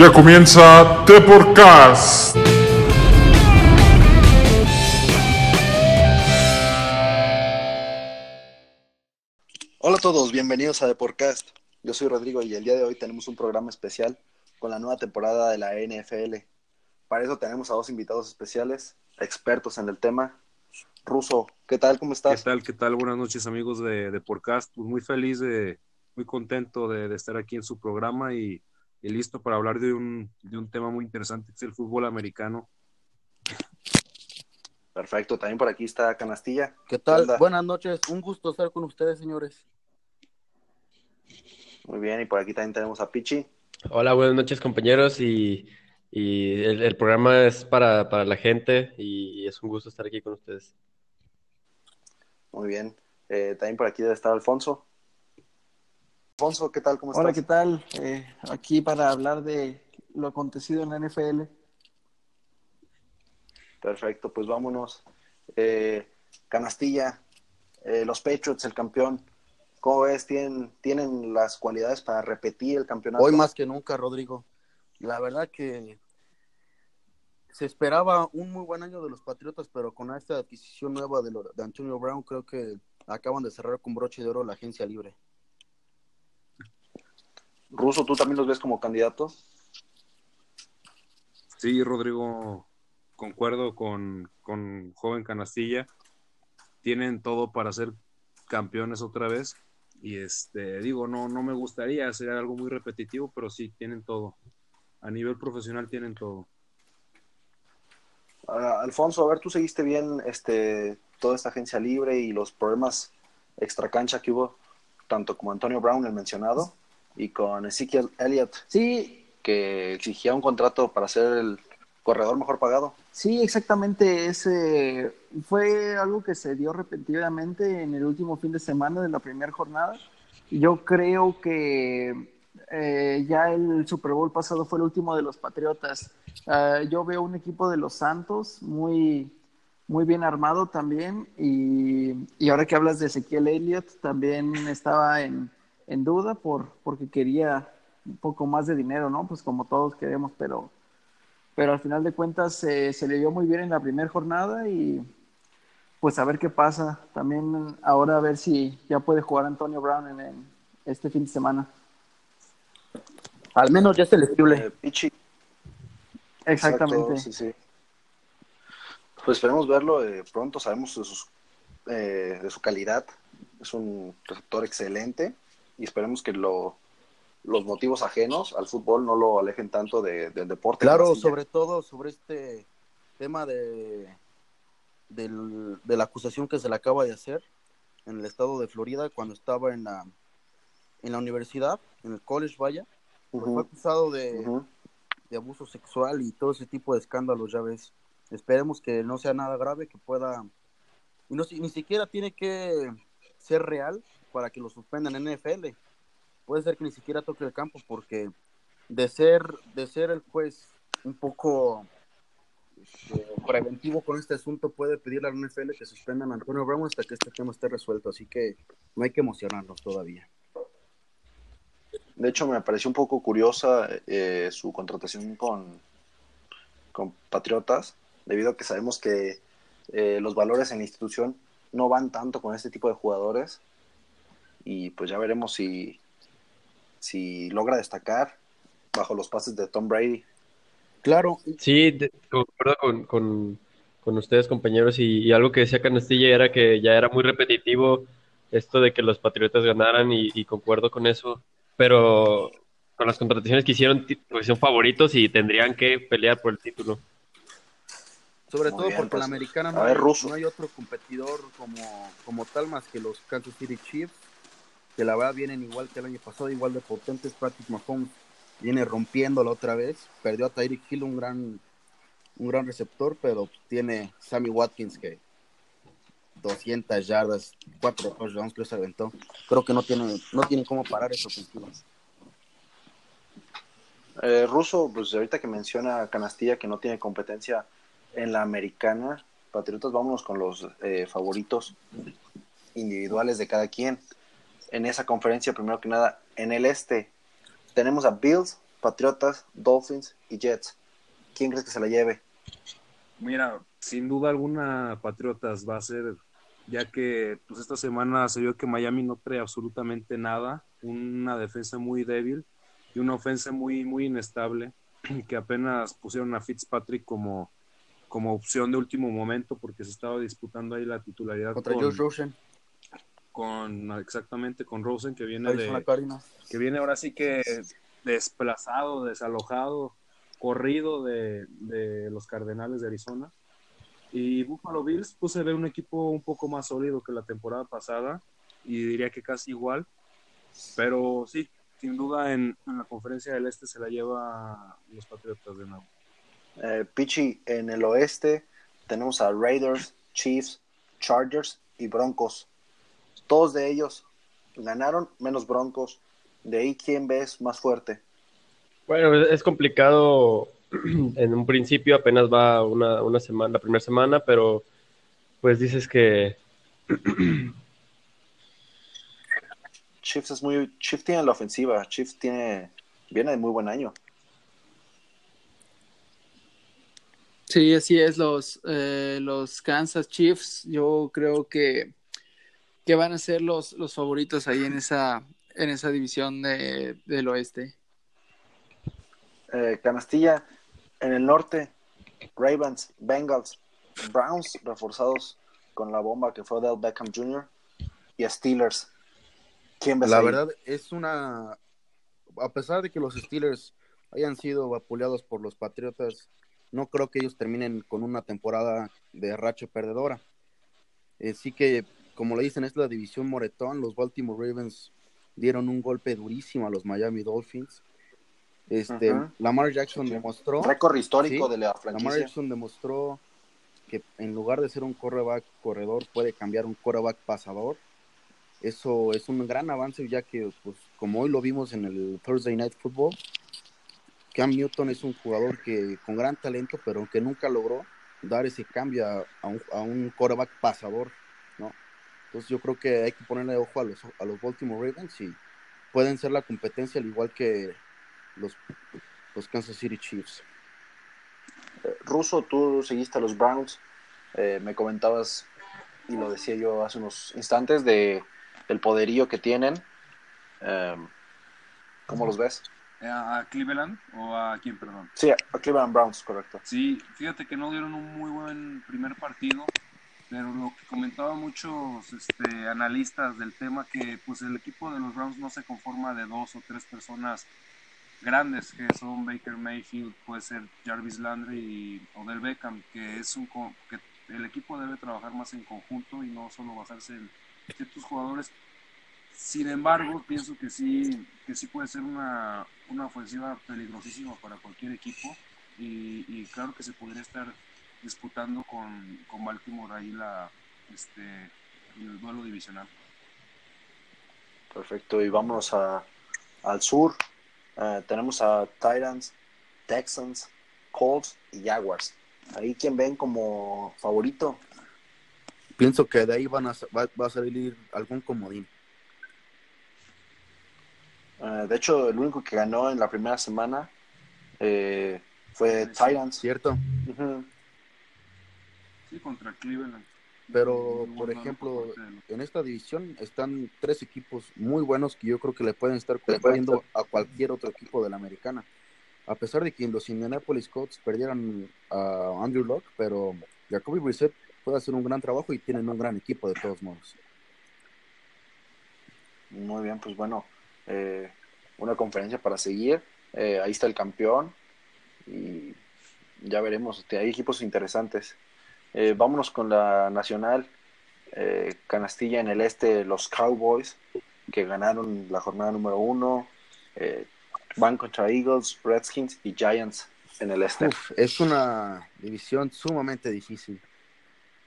Ya comienza The Podcast. Hola a todos, bienvenidos a The Podcast. Yo soy Rodrigo y el día de hoy tenemos un programa especial con la nueva temporada de la NFL. Para eso tenemos a dos invitados especiales, expertos en el tema. Ruso, ¿qué tal? ¿Cómo estás? ¿Qué tal? ¿Qué tal? Buenas noches amigos de, de Podcast. Pues muy feliz, de, muy contento de, de estar aquí en su programa y, y listo para hablar de un, de un tema muy interesante, que es el fútbol americano. Perfecto, también por aquí está Canastilla. ¿Qué tal? Buenas noches, un gusto estar con ustedes, señores. Muy bien, y por aquí también tenemos a Pichi. Hola, buenas noches compañeros y, y el, el programa es para, para la gente y, es un gusto estar aquí con ustedes. Muy bien. Eh, también por aquí debe estar Alfonso. Alfonso, ¿qué tal? ¿Cómo estás? Hola, ¿qué tal? Eh, aquí para hablar de lo acontecido en la NFL. Perfecto, pues vámonos. Eh, Canastilla, eh, los Patriots, el campeón. ¿Cómo ves? ¿Tienen, ¿Tienen las cualidades para repetir el campeonato? Hoy más que nunca, Rodrigo. La verdad que se esperaba un muy buen año de los Patriotas, pero con esta adquisición nueva de, lo- de Antonio Brown, creo que acaban de cerrar con broche de oro la agencia libre. Ruso, ¿tú también los ves como candidatos? Sí, Rodrigo, concuerdo con, con joven Canastilla. Tienen todo para ser campeones otra vez. Y este, digo, no, no me gustaría, sería algo muy repetitivo, pero sí, tienen todo. A nivel profesional tienen todo. Alfonso, a ver, tú seguiste bien este, toda esta agencia libre y los problemas extracancha que hubo, tanto como Antonio Brown, el mencionado, y con Ezekiel Elliott, Sí, que exigía un contrato para ser el corredor mejor pagado. sí, exactamente. Ese fue algo que se dio repentinamente en el último fin de semana de la primera jornada. Yo creo que eh, ya el Super Bowl pasado fue el último de los Patriotas. Ah, yo veo un equipo de los Santos muy, muy bien armado también. Y, y ahora que hablas de Ezequiel Elliott, también estaba en, en duda por, porque quería un poco más de dinero, ¿no? Pues como todos queremos, pero, pero al final de cuentas eh, se le dio muy bien en la primera jornada y pues a ver qué pasa. También ahora a ver si ya puede jugar Antonio Brown en, en este fin de semana. Al menos ya es elegible. Eh, Pichi, Exactamente. exacto, sí, sí. Pues esperemos verlo eh, pronto, sabemos de, sus, eh, de su calidad. Es un receptor excelente y esperemos que lo, los motivos ajenos al fútbol no lo alejen tanto de- del deporte. Claro, sobre todo sobre este tema de, del- de la acusación que se le acaba de hacer en el estado de Florida cuando estaba en la, en la universidad, en el college, vaya. pues fue acusado de, de abuso sexual y todo ese tipo de escándalos, ya ves. Esperemos que no sea nada grave, que pueda... Y no, si- ni siquiera tiene que ser real para que lo suspendan en NFL. Puede ser que ni siquiera toque el campo porque de ser, de ser el juez un poco este, preventivo con este asunto, puede pedirle a la NFL que suspendan a Antonio Brown hasta que este tema esté resuelto. Así que no hay que emocionarnos todavía. De hecho, me pareció un poco curiosa eh, su contratación con, con Patriotas, debido a que sabemos que eh, los valores en la institución no van tanto con este tipo de jugadores. Y pues ya veremos si, si logra destacar bajo los pases de Tom Brady. Claro, Sí, de- concuerdo con, con, con ustedes compañeros y, y algo que decía Canastilla era que ya era muy repetitivo esto de que los Patriotas ganaran y, y concuerdo con eso, pero con las contrataciones que hicieron pues son favoritos y tendrían que pelear por el título. Sobre Muy todo bien, porque pues, la americana no, ver, hay, no hay otro competidor como, como tal más que los Kansas City Chiefs, que la verdad vienen igual que el año pasado, igual de potentes. Patrick Mahomes viene rompiéndola otra vez. Perdió a Tyreek Hill, un gran, un gran receptor, pero tiene Sammy Watkins que 200 yardas, 4 touchdowns que se aventó. Creo que no tiene, no tienen cómo parar esa ofensiva. Eh, Russo, pues ahorita que menciona Canastilla que no tiene competencia en la americana, Patriotas, vámonos con los eh, favoritos individuales de cada quien. En esa conferencia, primero que nada, en el este, tenemos a Bills Patriotas, Dolphins y Jets. ¿Quién crees que se la lleve? Mira, sin duda alguna Patriotas va a ser, ya que pues esta semana se vio que Miami no trae absolutamente nada, una defensa muy débil y una ofensa muy, muy inestable, que apenas pusieron a Fitzpatrick como, como opción de último momento porque se estaba disputando ahí la titularidad Contra con, Josh Rosen. Con exactamente con Rosen que viene de que viene ahora sí que desplazado, desalojado, corrido de, de los Cardenales de Arizona. Y Buffalo Bills, pues se ve un equipo un poco más sólido que la temporada pasada y diría que casi igual. Pero sí, sin duda en, en la conferencia del Este se la lleva los Patriotas de nuevo. Eh, Pichi, en el oeste tenemos a Raiders, Chiefs, Chargers y Broncos. Todos de ellos ganaron, menos Broncos. De ahí, ¿quién ves más fuerte? Bueno, es complicado en un principio, apenas va una, una semana, la primera semana, pero pues dices que Chiefs es muy. Chiefs tiene la ofensiva. Chiefs tiene. Viene de muy buen año. Sí, así es, los, eh, los Kansas Chiefs, yo creo que, que van a ser los, los favoritos ahí en esa, en esa división de, del oeste. Eh, Canastilla, en el norte, Ravens, Bengals, Browns, reforzados con la bomba que fue Del Beckham Jr. y Steelers. ¿Quién ves La ahí? verdad es una. A pesar de que los Steelers hayan sido vapuleados por los Patriotas, no creo que ellos terminen con una temporada de racha perdedora. Eh, sí que, como le dicen, es la división moretón. Los Baltimore Ravens dieron un golpe durísimo a los Miami Dolphins. Este, Ajá. Lamar Jackson Sí. demostró. Récord histórico Sí, de la Lamar franquicia. Jackson demostró que en lugar de ser un quarterback corredor puede cambiar un quarterback pasador. Eso es un gran avance ya que, pues, como hoy lo vimos en el Thursday Night Football, Cam Newton es un jugador que con gran talento, pero que nunca logró dar ese cambio a, a un, a un quarterback pasador. Entonces yo creo que hay que ponerle ojo a los, a los Baltimore Ravens y pueden ser la competencia al igual que los, los Kansas City Chiefs. Eh, Russo, tú seguiste a los Browns. Eh, me comentabas, y lo decía yo hace unos instantes, de el poderío que tienen. Eh, ¿Cómo los ves? Eh, ¿A Cleveland o a quién, perdón? Sí, a Cleveland Browns, correcto. Sí, fíjate que no dieron un muy buen primer partido, pero lo que comentaban muchos este, analistas del tema que pues el equipo de los Browns no se conforma de dos o tres personas grandes que son Baker Mayfield, puede ser Jarvis Landry y Odell Beckham, que es un que el equipo debe trabajar más en conjunto y no solo basarse en ciertos jugadores. Sin embargo, pienso que sí, que sí puede ser una, una ofensiva peligrosísima para cualquier equipo y, y claro que se podría estar disputando con, con Baltimore ahí la, este, el duelo divisional. Perfecto, y vámonos a, al sur. Eh, tenemos a Titans, Texans, Colts y Jaguars. Ahí quien ven como favorito. Pienso que de ahí van a, va, va a salir algún comodín. Eh, de hecho, el único que ganó en la primera semana eh, fue Sí. Titans. ¿Cierto? Sí, contra Cleveland. Pero, Muy por bueno, ejemplo, en esta división están tres equipos muy buenos que yo creo que le pueden estar compitiendo a cualquier otro equipo de la americana. A pesar de que los Indianapolis Colts perdieran a Andrew Locke, pero Jacoby Brissett puede hacer un gran trabajo y tienen un gran equipo de todos modos. Muy bien, pues bueno, eh, una conferencia para seguir. Eh, ahí está el campeón y ya veremos. Este, Hay equipos interesantes. Eh, vámonos con la nacional. Eh, Canastilla en el este, los Cowboys, que ganaron la jornada número uno. Eh, van contra Eagles, Redskins y Giants en el este. Uf, es una división sumamente difícil.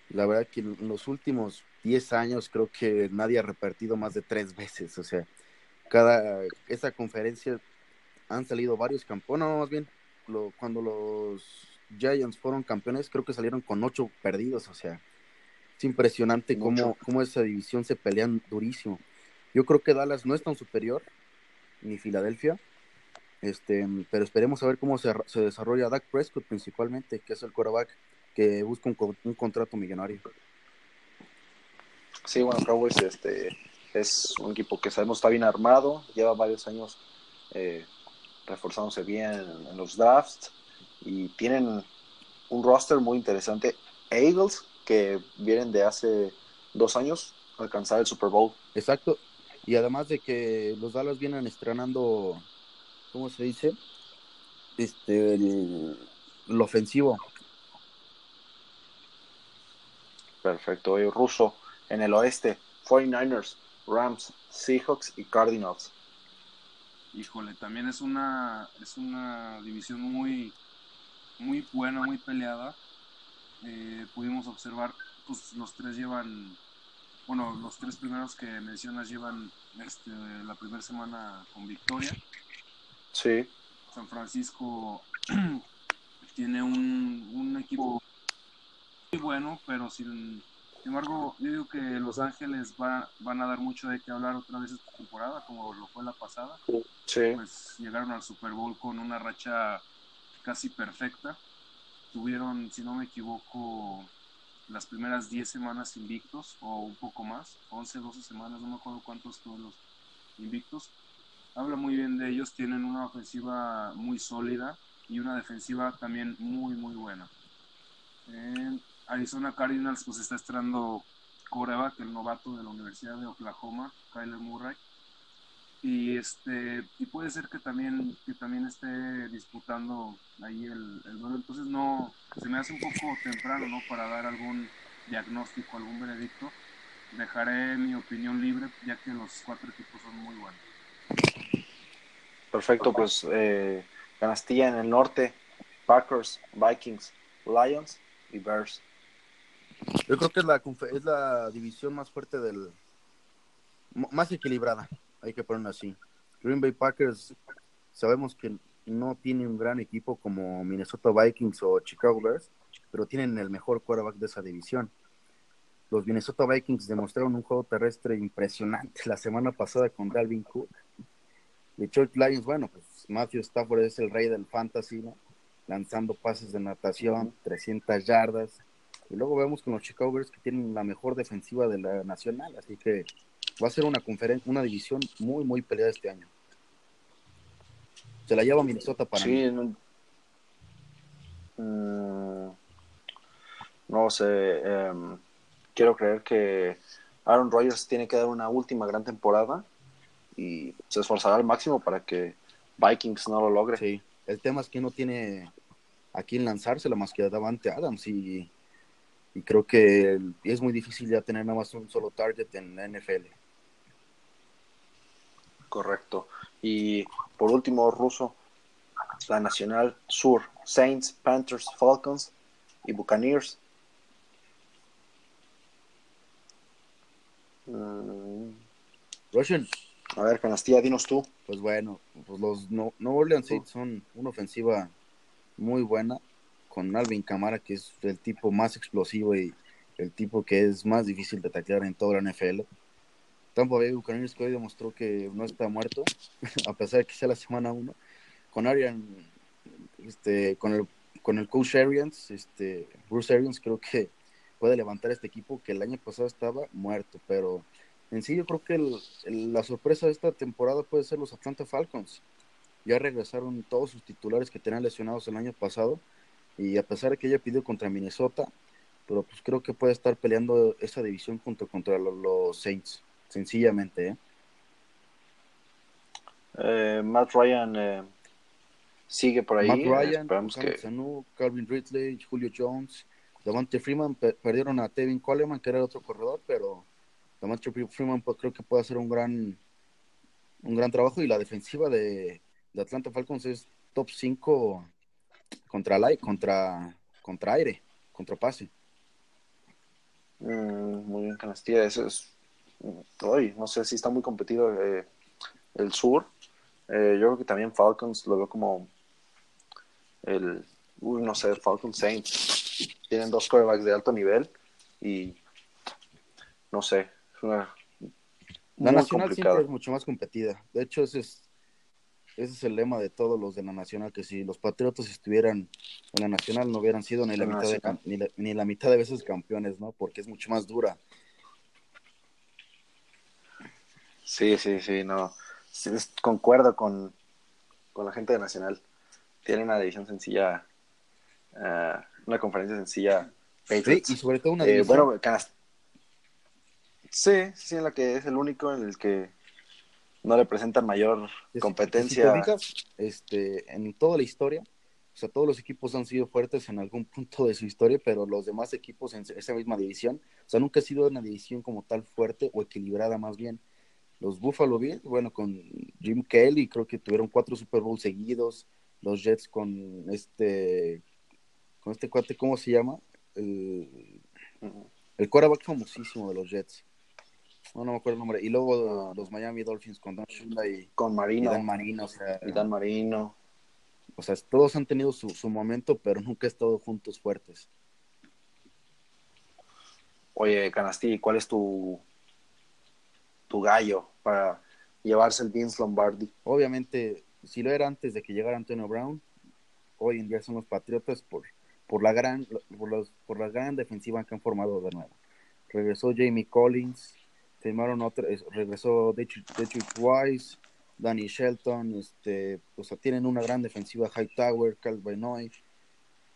La verdad que en los últimos 10 años creo que nadie ha repetido más de tres veces. O sea, cada esa conferencia han salido varios campeones. Más bien, lo- cuando los Giants fueron campeones, creo que salieron con ocho perdidos. O sea, es impresionante cómo, cómo esa división se pelean durísimo. Yo creo que Dallas no es tan superior, ni Filadelfia, Este, pero esperemos a ver cómo se, se desarrolla Dak Prescott principalmente, que es el quarterback que busca un, co- un contrato millonario. Sí, bueno, Cowboys este, es un equipo que sabemos está bien armado, lleva varios años eh, reforzándose bien en, en los drafts y tienen un roster muy interesante. Eagles, que vienen de hace dos años a alcanzar el Super Bowl. Exacto. Y además de que los Dallas vienen estrenando, ¿cómo se dice? Este, el, el ofensivo. Perfecto. Y ruso en el oeste, 49ers, Rams, Seahawks y Cardinals. Híjole, también es una, es una división muy, muy buena, muy peleada. Eh, pudimos observar, pues los tres llevan, bueno, los tres primeros que mencionas llevan este, la primera semana con victoria. Sí, San Francisco tiene un, un equipo muy bueno, pero sin, sin embargo, yo digo que Los Ángeles va, van a dar mucho de qué hablar otra vez esta temporada, como lo fue la pasada. sí. Pues llegaron al Super Bowl con una racha casi perfecta. Tuvieron, si no me equivoco, las primeras 10 semanas invictos, o un poco más, 11, 12 semanas, no me acuerdo cuántos fueron los invictos. Habla muy bien de ellos, tienen una ofensiva muy sólida y una defensiva también muy, muy buena. En Arizona Cardinals pues está estrenando coreback, el novato de la Universidad de Oklahoma, Kyler Murray. Y este y puede ser que también que también esté disputando ahí el, el duelo. Entonces no se me hace un poco temprano, ¿no? Para dar algún diagnóstico, algún veredicto. Dejaré mi opinión libre, ya que los cuatro equipos son muy buenos. Perfecto, pues eh, Canastilla en el norte, Packers, Vikings, Lions y Bears. Yo creo que es la, es la división más fuerte del... Más equilibrada, hay que ponerlo así. Green Bay Packers, sabemos que no tiene un gran equipo como Minnesota Vikings o Chicago Bears, pero tienen el mejor quarterback de esa división. Los Minnesota Vikings demostraron un juego terrestre impresionante la semana pasada con Dalvin Cook. Detroit Lions, bueno, pues Matthew Stafford es el rey del fantasy, lanzando pases de natación, 300 yardas. Y luego vemos con los Chicago Bears que tienen la mejor defensiva de la nacional, así que va a ser una conferencia, una división muy, muy peleada este año. Se la lleva Minnesota para mí. Sí, no, Mm, no sé, em, quiero creer que Aaron Rodgers tiene que dar una última gran temporada y se esforzará al máximo para que Vikings no lo logre. Sí, el tema es que no tiene a quién lanzársela más que a Davante Adams y, y creo que es muy difícil ya tener nada más un solo target en la NFL. Correcto. Y por último, ruso, la Nacional Sur, Saints, Panthers, Falcons y Buccaneers. Mm, Russian, a ver, Canastilla, dinos tú. pues bueno, pues los no, New Orleans Saints son una ofensiva muy buena con Alvin Kamara, que es el tipo más explosivo y el tipo que es más difícil de taclear en toda la NFL. Tampa Bay Buccaneers que hoy demostró que no está muerto, a pesar de que sea la semana 1. Con Arian, este, con el con el coach Arians, este, Bruce Arians creo que puede levantar este equipo que el año pasado estaba muerto, pero en sí yo creo que la sorpresa de esta temporada puede ser los Atlanta Falcons. Ya regresaron todos sus titulares que tenían lesionados el año pasado y a pesar de que ella pidió contra Minnesota, pero pues creo que puede estar peleando esa división junto contra lo- los Saints, sencillamente, ¿eh? Eh, Matt Ryan eh, sigue por ahí. Matt Ryan, Esperamos que Sanu, Calvin Ridley, Julio Jones, Davante Freeman pe- perdieron a Tevin Coleman, que era otro corredor, pero Davante Freeman pues, creo que puede hacer un gran un gran trabajo y la defensiva de, de Atlanta Falcons es top 5 contra la, contra contra aire, contra pase. Mm, muy bien, Canastilla. Eso es. Hoy, no sé si está muy competido eh, el sur. Eh, yo creo que también Falcons lo veo como el. Uy, no sé, Falcons Saints. Tienen dos quarterbacks de alto nivel y. No sé, es una. La nacional complicada. siempre es mucho más competida. De hecho, ese es ese es el lema de todos los de la Nacional, que si los Patriotas estuvieran en la Nacional no hubieran sido ni la, La mitad de, ni, la, ni la mitad de veces campeones, ¿no? Porque es mucho más dura. Sí, sí, sí, no. Sí, concuerdo con, con la gente de Nacional. Tiene una división sencilla, eh, una conferencia sencilla. Sí, y sobre todo una Eh, división, bueno, Canas- Sí, sí, en la que es el único en el que no le presentan mayor competencia. si te este, en toda la historia, o sea, todos los equipos han sido fuertes en algún punto de su historia, pero los demás equipos en esa misma división, o sea, nunca ha sido una división como tal fuerte o equilibrada más bien. Los Buffalo Bills, bueno, con Jim Kelly, creo que tuvieron cuatro Super Bowls seguidos. Los Jets con este, con este cuate, ¿cómo se llama? El, el quarterback famosísimo de los Jets. No, no me acuerdo el nombre. Y luego los Miami Dolphins con Don Shula y, con y Marino Dan Marino, o sea, y Dan Marino. o sea, todos han tenido su, su momento, pero nunca han estado juntos fuertes. Oye, Canasti, ¿cuál es tu, tu gallo para llevarse el Vince Lombardi? Obviamente, si lo era antes de que llegara Antonio Brown, hoy en día son los Patriotas por, por la gran por, los- por la gran defensiva que han formado de nuevo. Regresó Jamie Collins, firmaron otra, es- regresó Detroit Wise, Danny Shelton, este, o sea, tienen una gran defensiva, Hightower, Cal Benoit,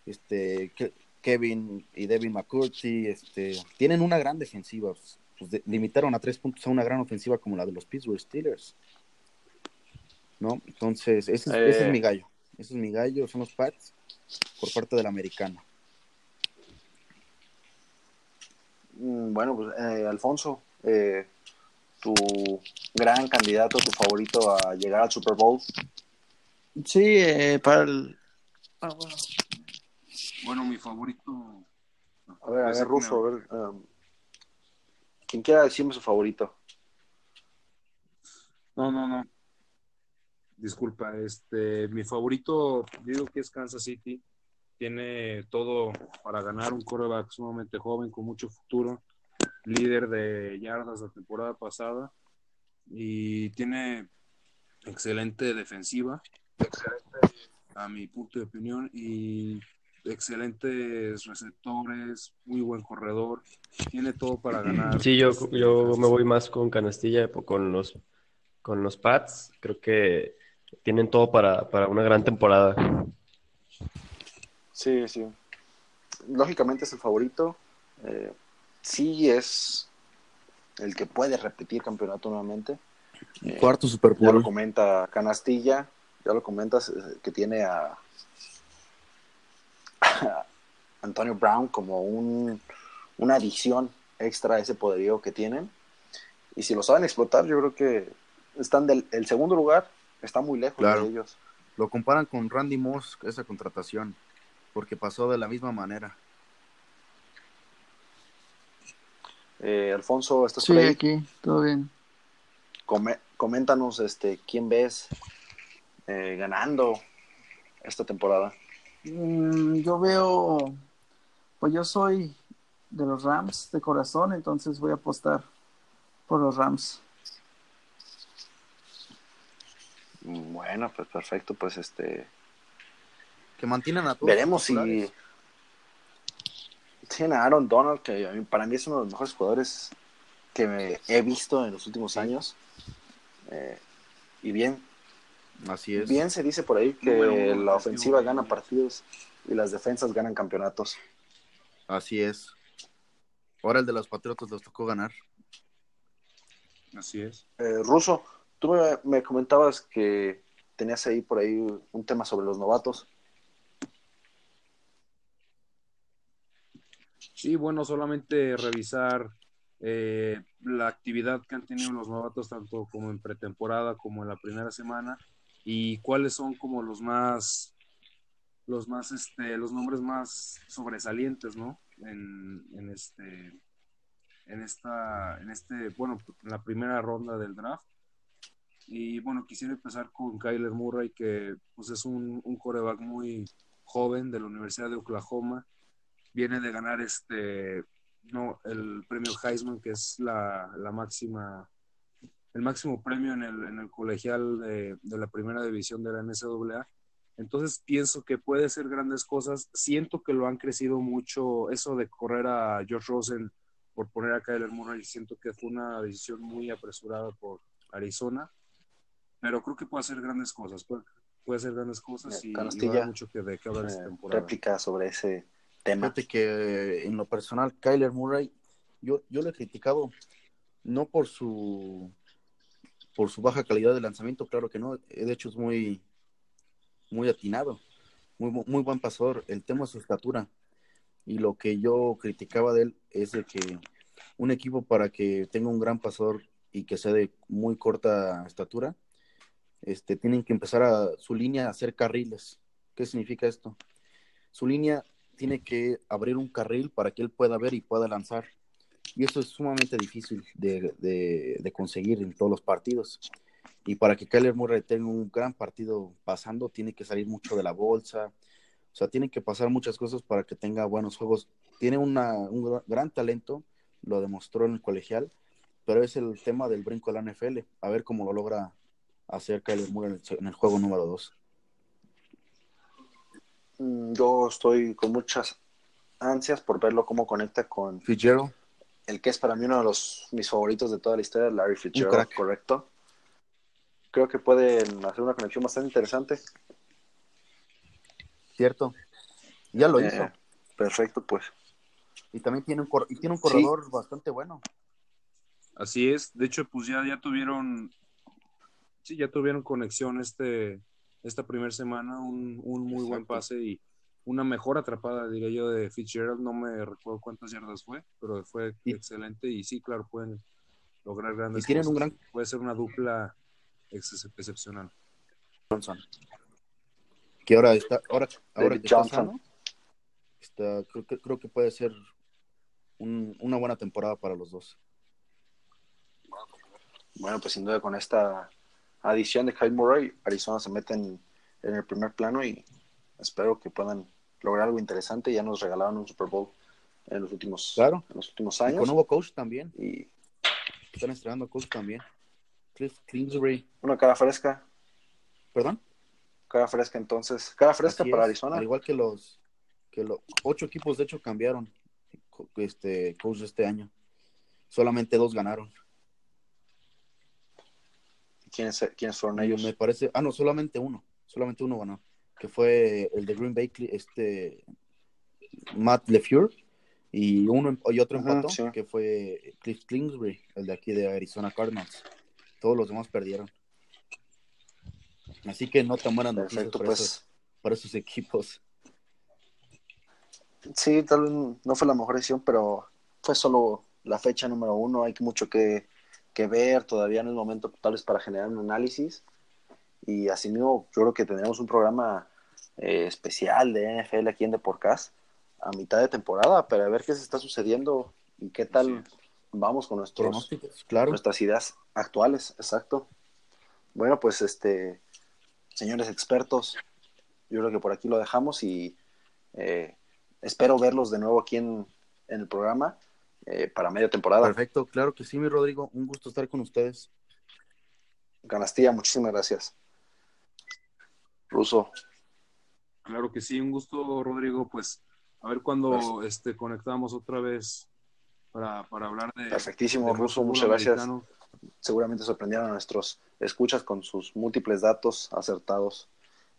este, Ke- Kevin y Devin McCurdy, este, tienen una gran defensiva. De- limitaron a tres puntos a una gran ofensiva como la de los Pittsburgh Steelers. ¿No? Entonces, ese es, Eh. ese es mi gallo. Ese es mi gallo, son los Pats por parte de la americana. Mm, Bueno, pues eh, Alfonso, eh, tu gran candidato, tu favorito a llegar al Super Bowl. Sí, eh, para el. Ah, bueno. Bueno, mi favorito. A ver, a Pues, ver, Ruso, a ver. um, quien quiera decirme su favorito. No, no, no. Disculpa, este, mi favorito, digo que es Kansas City. Tiene todo para ganar un quarterback sumamente joven, con mucho futuro, líder de yardas la temporada pasada y tiene excelente defensiva, a mi punto de opinión, y excelentes receptores, muy buen corredor, tiene todo para ganar. Sí, yo, yo me voy más con Canastilla, con los, con los Pats. Creo que tienen todo para, para una gran temporada. Sí, sí. Lógicamente es el favorito. Eh, sí es el que puede repetir campeonato nuevamente. Eh, Cuarto Super Ya lo comenta Canastilla, ya lo comentas eh, que tiene a, a Antonio Brown como un, una adición extra a ese poderío que tienen. Y si lo saben explotar, yo creo que están del el segundo lugar, está muy lejos Claro. de ellos. Lo comparan con Randy Moss, esa contratación, porque pasó de la misma manera. Eh, Alfonso, ¿estás Sí, por ahí? aquí, todo bien. Come- coméntanos este, quién ves eh, ganando esta temporada. Mm, yo veo, pues yo soy de los Rams de corazón, entonces voy a apostar por los Rams. Bueno, pues perfecto, pues este Que mantienen a todos. veremos si titulares. tiene a Aaron Donald, que para mí es uno de los mejores jugadores que me he visto en los últimos años. Eh, y bien, Así es. bien se dice por ahí que la ofensiva gana partidos y las defensas ganan campeonatos. Así es. Ahora el de los Patriotas les tocó ganar. Así es. Eh, Ruso, tú me, me comentabas que tenías ahí por ahí un tema sobre los novatos. Sí, bueno, solamente revisar eh, la actividad que han tenido los novatos, tanto como en pretemporada como en la primera semana, y cuáles son como los más, los más, este, los nombres más sobresalientes, ¿no? En, este, en esta, en este, bueno, en la primera ronda del draft. Y bueno, quisiera empezar con Kyler Murray, que pues es un, un coreback muy joven de la Universidad de Oklahoma viene de ganar este no el premio Heisman que es la, la máxima el máximo premio en el, en el colegial de, de, la primera división de la NCAA. Entonces pienso que puede ser grandes cosas. Siento que lo han crecido mucho. Eso de correr a George Rosen por poner a Kyler Murray, siento que fue una decisión muy apresurada por Arizona. Pero creo que puede hacer grandes cosas. Puede, puede hacer grandes cosas y, y va mucho que de qué hablar esta temporada. Réplica sobre ese tema. Fíjate que en lo personal, Kyler Murray, yo, yo lo he criticado no por su por su baja calidad de lanzamiento, claro que no, de hecho es muy muy atinado, muy, muy buen pasador. El tema es su estatura. Y lo que yo criticaba de él es de que un equipo para que tenga un gran pasador y que sea de muy corta estatura, este, tienen que empezar a su línea a hacer carriles. ¿Qué significa esto? Su línea tiene que abrir un carril para que él pueda ver y pueda lanzar. Y eso es sumamente difícil de, de, de conseguir en todos los partidos. Y para que Kyler Murray tenga un gran partido pasando, tiene que salir mucho de la bolsa. O sea, tiene que pasar muchas cosas para que tenga buenos juegos. Tiene una, un gran talento, lo demostró en el colegial, pero es el tema del brinco de la NFL. A ver cómo lo logra hacer Kyler Murray en el, en el juego número 2. Mm, Yo estoy con muchas ansias por verlo cómo conecta con Fitzgerald. El que es para mí uno de los mis favoritos de toda la historia, Larry Fitzgerald, correcto. Creo que pueden hacer una conexión bastante interesante. Cierto. Ya lo Eh, hizo. Perfecto, pues. Y también tiene un, cor- y tiene un corredor bastante bueno. Así es, de hecho, pues ya, ya tuvieron, sí, ya tuvieron conexión este, esta primera semana, un, un muy buen pase y una mejor atrapada, diría yo, de Fitzgerald, no me recuerdo cuántas yardas fue, pero fue excelente y sí, claro, pueden lograr grandes Y tienen cosas. un gran Puede ser una dupla ex- excepcional. Johnson. Que ahora está, ahora, ahora que está Johnson. sano, está- creo, que, creo que puede ser un- una buena temporada para los dos. Bueno, pues sin duda con esta adición de Kyle Murray, Arizona se mete en, en el primer plano y espero que puedan lograr algo interesante. Ya nos regalaron un Super Bowl en los últimos, Claro. en los últimos Y años. con nuevo coach también. Y Están estrenando coach también. Cliff Kingsbury. una cara fresca, ¿Perdón? cara fresca entonces, cara fresca Así para es, Arizona. Al igual que los, que los ocho equipos, de hecho, cambiaron este coach este año. Solamente dos ganaron. ¿Quiénes, quiénes fueron ellos? Me parece, ah, no, solamente uno, solamente uno ganó, que fue el de Green Bay, este Matt LeFleur, y uno y otro Ajá, empató, sí. que fue Cliff Kingsbury, el de aquí de Arizona Cardinals. Todos los demás perdieron. Así que no tan buenas noticias Perfecto, para, pues esos, para esos equipos. sí, tal vez no fue la mejor decisión, pero fue solo la fecha número uno. Hay mucho que, que ver, todavía no es momento tal vez para generar un análisis. Y asimismo, yo creo que tendremos un programa eh, especial de NFL aquí en The Podcast a mitad de temporada para ver qué se está sucediendo y qué tal vamos con nuestros, claro. nuestras ideas actuales. Exacto. Bueno, pues este, señores expertos, yo creo que por aquí lo dejamos y eh, espero verlos de nuevo aquí en, en el programa eh, para media temporada. Perfecto, claro que sí, mi Rodrigo. Un gusto estar con ustedes. Canastilla, muchísimas gracias. Ruso, Claro que sí, un gusto, Rodrigo, pues a ver cuándo este, conectamos otra vez para, para hablar de... perfectísimo, de Ruso, muchas gracias. Seguramente sorprendieron a nuestros escuchas con sus múltiples datos acertados.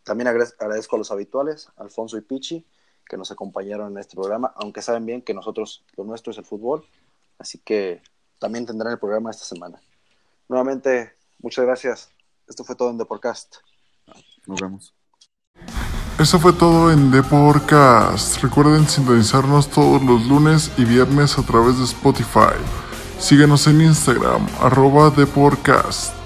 También agradezco a los habituales, Alfonso y Pichi, que nos acompañaron en este programa, aunque saben bien que nosotros, lo nuestro es el fútbol, así que también tendrán el programa esta semana. Nuevamente, muchas gracias. Esto fue todo en The Podcast. Nos vemos. Eso fue todo en The Podcast. Recuerden sintonizarnos todos los lunes y viernes a través de Spotify. Síguenos en Instagram, arroba The Podcast.